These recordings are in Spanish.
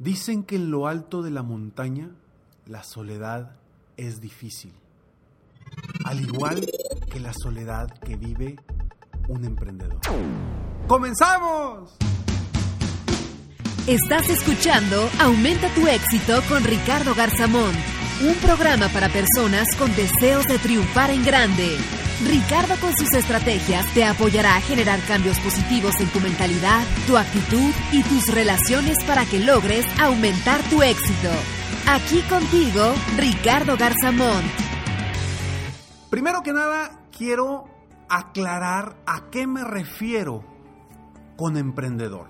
Dicen que en lo alto de la montaña la soledad es difícil, al igual que la soledad que vive un emprendedor. ¡Comenzamos! Estás escuchando Aumenta tu éxito con Ricardo Garzamón, un programa para personas con deseos de triunfar en grande. Ricardo con sus estrategias te apoyará a generar cambios positivos en tu mentalidad, tu actitud y tus relaciones para que logres aumentar tu éxito. Aquí contigo, Ricardo Garzamón. Primero que nada, quiero aclarar a qué me refiero con emprendedor.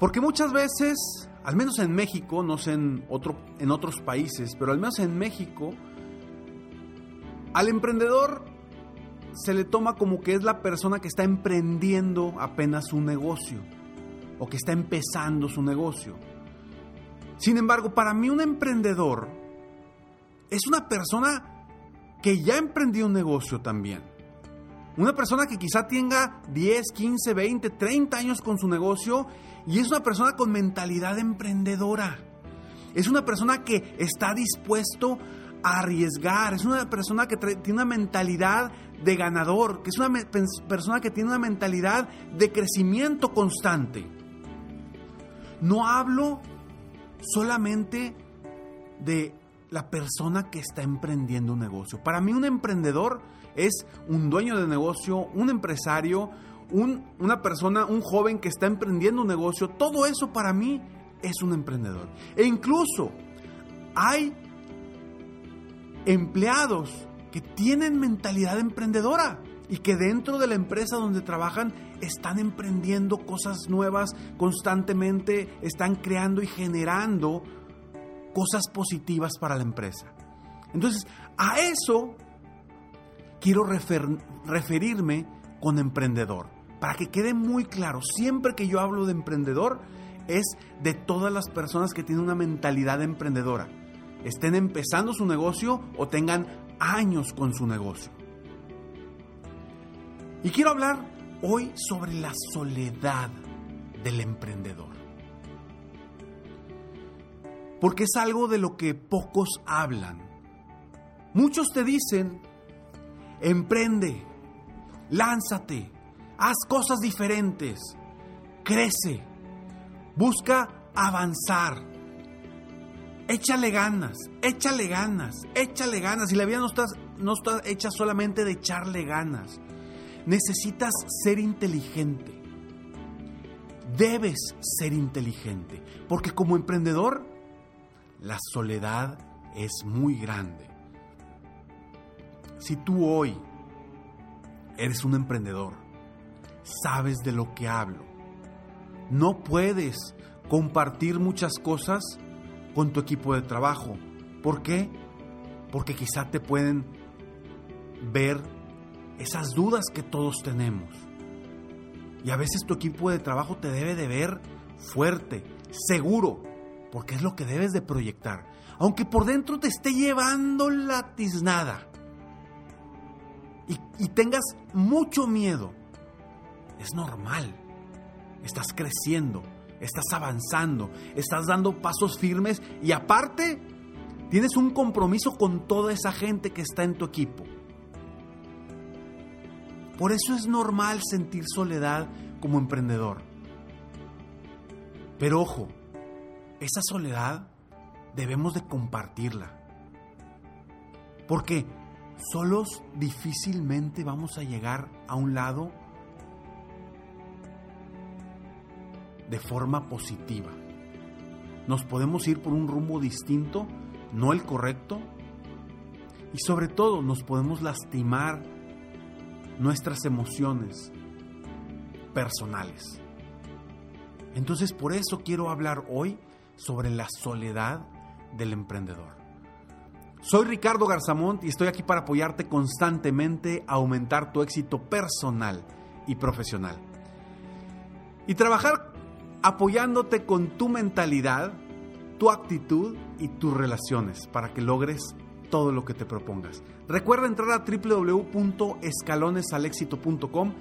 Porque muchas veces, al menos en México, no sé en, otro, en otros países, pero al menos en México, al emprendedor se le toma como que es la persona que está emprendiendo apenas un negocio o que está empezando su negocio. Sin embargo, para mí un emprendedor es una persona que ya emprendió un negocio también. Una persona que quizá tenga 10, 15, 20, 30 años con su negocio y es una persona con mentalidad emprendedora. Es una persona que está dispuesto arriesgar, es una persona que tiene una mentalidad de ganador, que es una persona que tiene una mentalidad de crecimiento constante. No hablo solamente de la persona que está emprendiendo un negocio. Para mí un emprendedor es un dueño de negocio, un empresario, una persona, un joven que está emprendiendo un negocio. Todo eso para mí es un emprendedor. E incluso hay empleados que tienen mentalidad emprendedora y que dentro de la empresa donde trabajan están emprendiendo cosas nuevas constantemente, están creando y generando cosas positivas para la empresa. Entonces, a eso quiero referirme con emprendedor, para que quede muy claro, siempre que yo hablo de emprendedor, es de todas las personas que tienen una mentalidad emprendedora estén empezando su negocio o tengan años con su negocio. Y quiero hablar hoy sobre la soledad del emprendedor. Porque es algo de lo que pocos hablan. Muchos te dicen, emprende, lánzate, haz cosas diferentes, crece, busca avanzar, échale ganas, échale ganas, échale ganas. Y la vida no está, no está hecha solamente de echarle ganas. Necesitas ser inteligente. Debes ser inteligente. Porque como emprendedor, la soledad es muy grande. Si tú hoy eres un emprendedor, sabes de lo que hablo, no puedes compartir muchas cosas con tu equipo de trabajo. ¿Por qué? Porque quizá te pueden ver esas dudas que todos tenemos. Y a veces tu equipo de trabajo te debe de ver fuerte, seguro, porque es lo que debes de proyectar. Aunque por dentro te esté llevando la tiznada y, y tengas mucho miedo, es normal. Estás creciendo, estás avanzando, estás dando pasos firmes y aparte tienes un compromiso con toda esa gente que está en tu equipo. Por eso es normal sentir soledad como emprendedor. Pero ojo, esa soledad debemos de compartirla. Porque solos difícilmente vamos a llegar a un lado de forma positiva. Nos podemos ir por un rumbo distinto, no el correcto, y sobre todo nos podemos lastimar nuestras emociones personales. Entonces por eso quiero hablar hoy sobre la soledad del emprendedor. Soy Ricardo Garzamont y estoy aquí para apoyarte constantemente a aumentar tu éxito personal y profesional. Y trabajar apoyándote con tu mentalidad, tu actitud y tus relaciones para que logres todo lo que te propongas. Recuerda entrar a www.escalonesalexito.com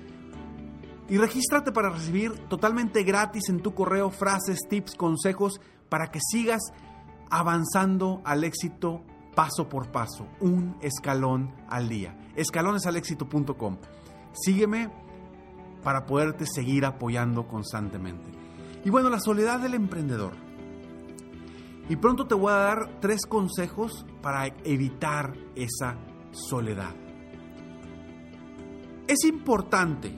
y regístrate para recibir totalmente gratis en tu correo frases, tips, consejos para que sigas avanzando al éxito paso por paso, un escalón al día. Escalonesalexito.com. Sígueme para poderte seguir apoyando constantemente. Y bueno, la soledad del emprendedor. Y pronto te voy a dar tres consejos para evitar esa soledad. Es importante,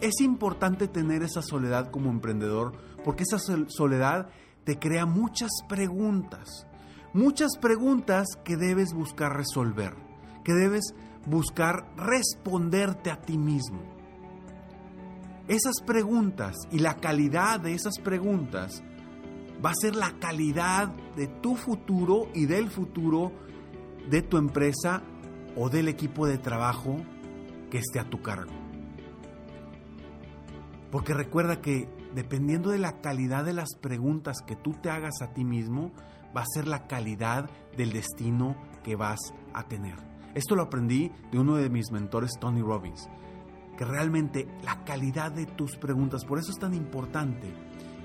es importante tener esa soledad como emprendedor porque esa soledad te crea muchas preguntas, muchas preguntas que debes buscar resolver, que debes buscar responderte a ti mismo. Esas preguntas y la calidad de esas preguntas va a ser la calidad de tu futuro y del futuro de tu empresa o del equipo de trabajo que esté a tu cargo. Porque recuerda que dependiendo de la calidad de las preguntas que tú te hagas a ti mismo, va a ser la calidad del destino que vas a tener. Esto lo aprendí de uno de mis mentores, Tony Robbins, que realmente la calidad de tus preguntas, por eso es tan importante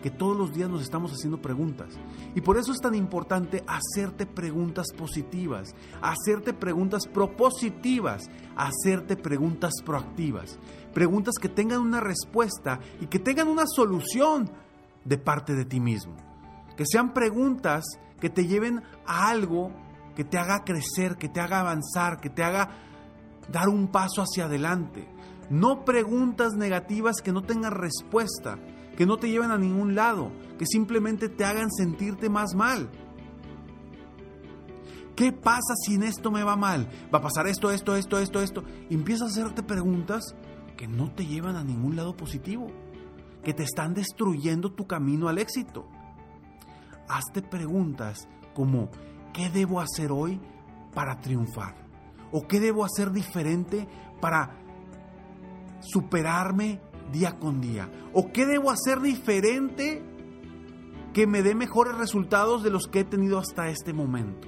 que todos los días nos estamos haciendo preguntas. Y por eso es tan importante hacerte preguntas positivas, hacerte preguntas propositivas, hacerte preguntas proactivas. Preguntas que tengan una respuesta y que tengan una solución de parte de ti mismo. Que sean preguntas que te lleven a algo que te haga crecer, que te haga avanzar, que te haga dar un paso hacia adelante. No preguntas negativas que no tengan respuesta que no te lleven a ningún lado, que simplemente te hagan sentirte más mal. ¿Qué pasa si en esto me va mal? ¿Va a pasar esto, esto, esto, esto, esto? Y empiezas a hacerte preguntas que no te llevan a ningún lado positivo, que te están destruyendo tu camino al éxito. Hazte preguntas como, ¿qué debo hacer hoy para triunfar? ¿O qué debo hacer diferente para superarme día con día? ¿O qué debo hacer diferente que me dé mejores resultados de los que he tenido hasta este momento?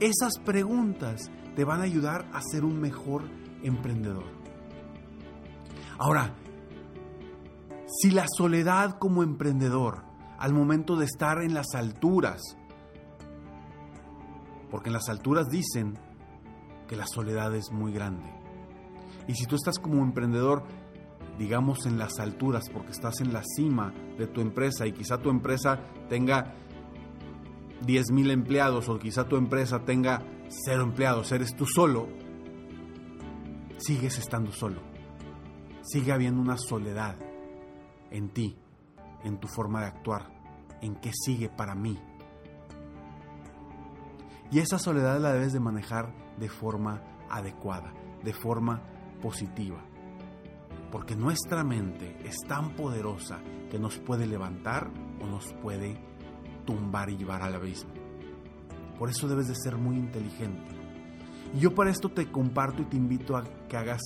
Esas preguntas te van a ayudar a ser un mejor emprendedor. Ahora, si la soledad como emprendedor, al momento de estar en las alturas, porque en las alturas dicen que la soledad es muy grande. Y si tú estás como emprendedor digamos, en las alturas, porque estás en la cima de tu empresa y quizá tu empresa tenga 10 mil empleados o quizá tu empresa tenga cero empleados, eres tú solo, sigues estando solo. Sigue habiendo una soledad en ti, en tu forma de actuar, en qué sigue para mí. Y esa soledad la debes de manejar de forma adecuada, de forma positiva porque nuestra mente es tan poderosa que nos puede levantar o nos puede tumbar y llevar al abismo. Por eso debes de ser muy inteligente. Y yo para esto te comparto y te invito a que hagas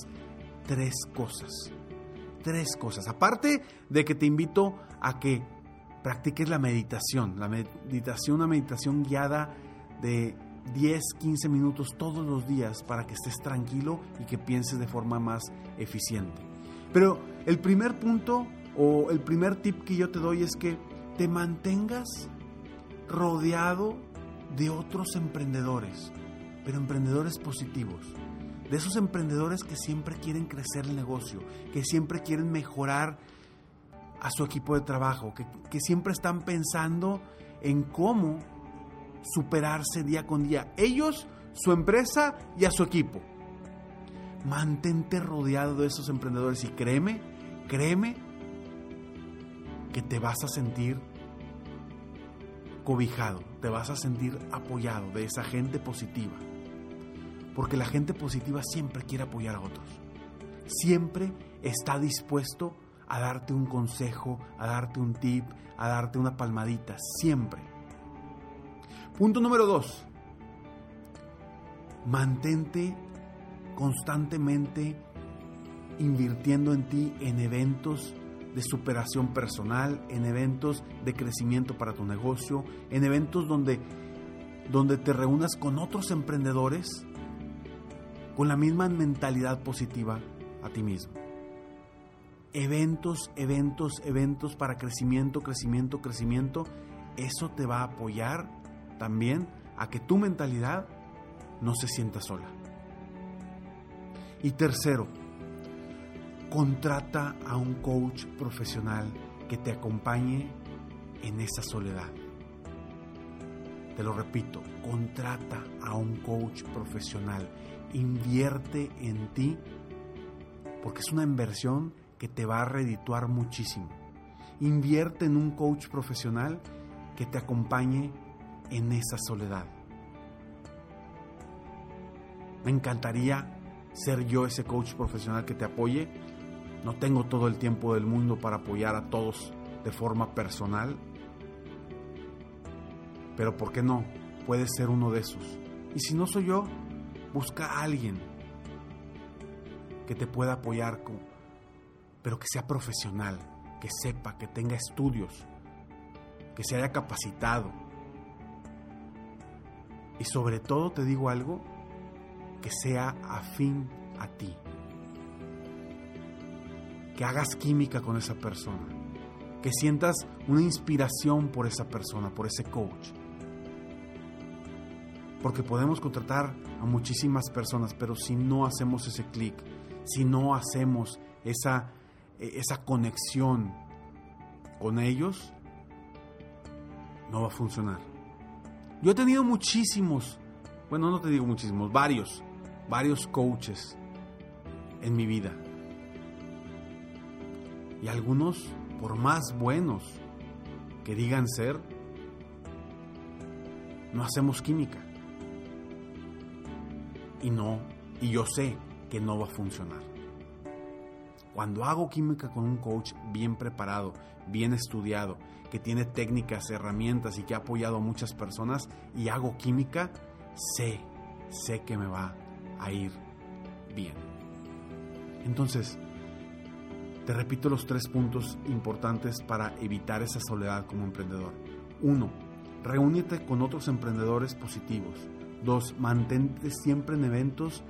tres cosas. Tres cosas. Aparte de que te invito a que practiques la meditación. La meditación, una meditación guiada de 10, 15 minutos todos los días para que estés tranquilo y que pienses de forma más eficiente. Pero el primer punto o el primer tip que yo te doy es que te mantengas rodeado de otros emprendedores, pero emprendedores positivos. De esos emprendedores que siempre quieren crecer el negocio, que siempre quieren mejorar a su equipo de trabajo, que, que siempre están pensando en cómo superarse día con día. Ellos, su empresa y a su equipo. Mantente rodeado de esos emprendedores y créeme, créeme que te vas a sentir cobijado, te vas a sentir apoyado de esa gente positiva. Porque la gente positiva siempre quiere apoyar a otros. Siempre está dispuesto a darte un consejo, a darte un tip, a darte una palmadita. Siempre. Punto número dos. Mantente constantemente invirtiendo en ti en eventos de superación personal, en eventos de crecimiento para tu negocio, en eventos donde, donde te reúnas con otros emprendedores con la misma mentalidad positiva a ti mismo. Eventos, eventos, eventos para crecimiento, crecimiento, crecimiento. Eso te va a apoyar también a que tu mentalidad no se sienta sola. Y tercero, contrata a un coach profesional que te acompañe en esa soledad. Te lo repito, contrata a un coach profesional. Invierte en ti porque es una inversión que te va a redituar muchísimo. Invierte en un coach profesional que te acompañe en esa soledad. Me encantaría ser yo ese coach profesional que te apoye. No tengo todo el tiempo del mundo para apoyar a todos de forma personal. Pero ¿por qué no? Puedes ser uno de esos. Y si no soy yo, busca a alguien que te pueda apoyar, pero que sea profesional, que sepa, que tenga estudios, que se haya capacitado. Y sobre todo te digo algo, que sea afín a ti. Que hagas química con esa persona. Que sientas una inspiración por esa persona, por ese coach. Porque podemos contratar a muchísimas personas, pero si no hacemos ese clic, si no hacemos esa, esa conexión con ellos, no va a funcionar. Yo he tenido muchísimos, bueno, no te digo muchísimos, varios varios coaches en mi vida. Y algunos, por más buenos que digan ser, no hacemos química. Y no, y yo sé que no va a funcionar. Cuando hago química con un coach bien preparado, bien estudiado, que tiene técnicas, herramientas y que ha apoyado a muchas personas y hago química, sé, sé que me va a ir bien. Entonces, te repito los tres puntos importantes para evitar esa soledad como emprendedor. Uno, reúnete con otros emprendedores positivos. Dos, mantente siempre en eventos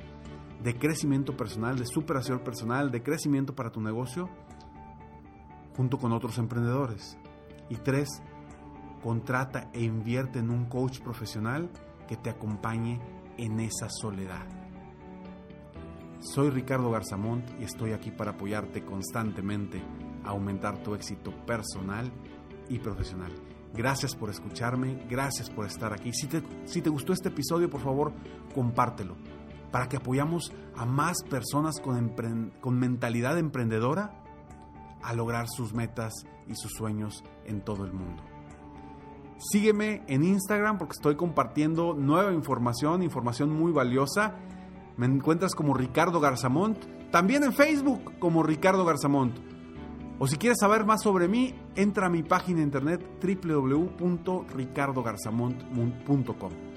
de crecimiento personal, de superación personal, de crecimiento para tu negocio, junto con otros emprendedores. Y tres, contrata e invierte en un coach profesional que te acompañe en esa soledad. Soy Ricardo Garzamont y estoy aquí para apoyarte constantemente a aumentar tu éxito personal y profesional. Gracias por escucharme, gracias por estar aquí. Si te, si te gustó este episodio, por favor, compártelo para que apoyamos a más personas con, con mentalidad emprendedora a lograr sus metas y sus sueños en todo el mundo. Sígueme en Instagram porque estoy compartiendo nueva información, información muy valiosa me encuentras como Ricardo Garzamont. También en Facebook como Ricardo Garzamont. O si quieres saber más sobre mí, entra a mi página de internet www.ricardogarzamont.com.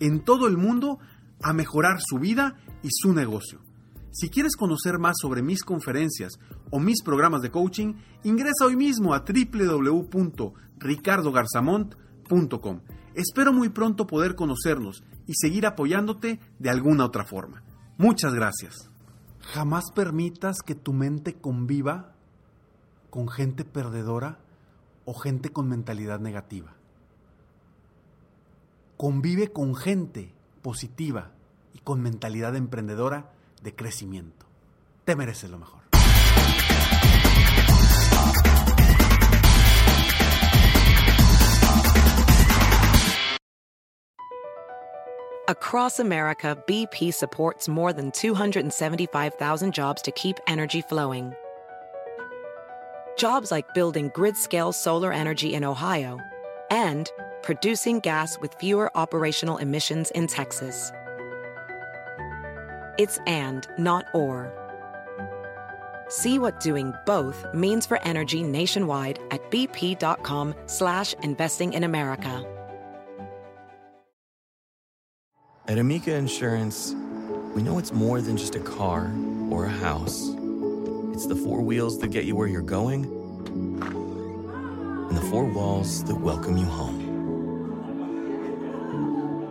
en todo el mundo a mejorar su vida y su negocio. Si quieres conocer más sobre mis conferencias o mis programas de coaching, ingresa hoy mismo a www.ricardogarzamont.com. Espero muy pronto poder conocernos y seguir apoyándote de alguna otra forma. Muchas gracias. Jamás permitas que tu mente conviva con gente perdedora o gente con mentalidad negativa. Convive con gente positiva y con mentalidad emprendedora de crecimiento. Te mereces lo mejor. Across America, BP supports more than 275,000 jobs to keep energy flowing. Jobs like building grid scale solar energy in Ohio and producing gas with fewer operational emissions in Texas. It's and, not or. See what doing both means for energy nationwide at bp.com slash investing in America. At Amica Insurance, we know it's more than just a car or a house. It's the four wheels that get you where you're going and the four walls that welcome you home.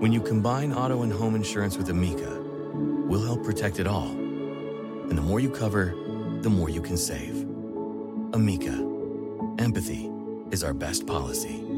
When you combine auto and home insurance with Amica, we'll help protect it all. And the more you cover, the more you can save. Amica, empathy is our best policy.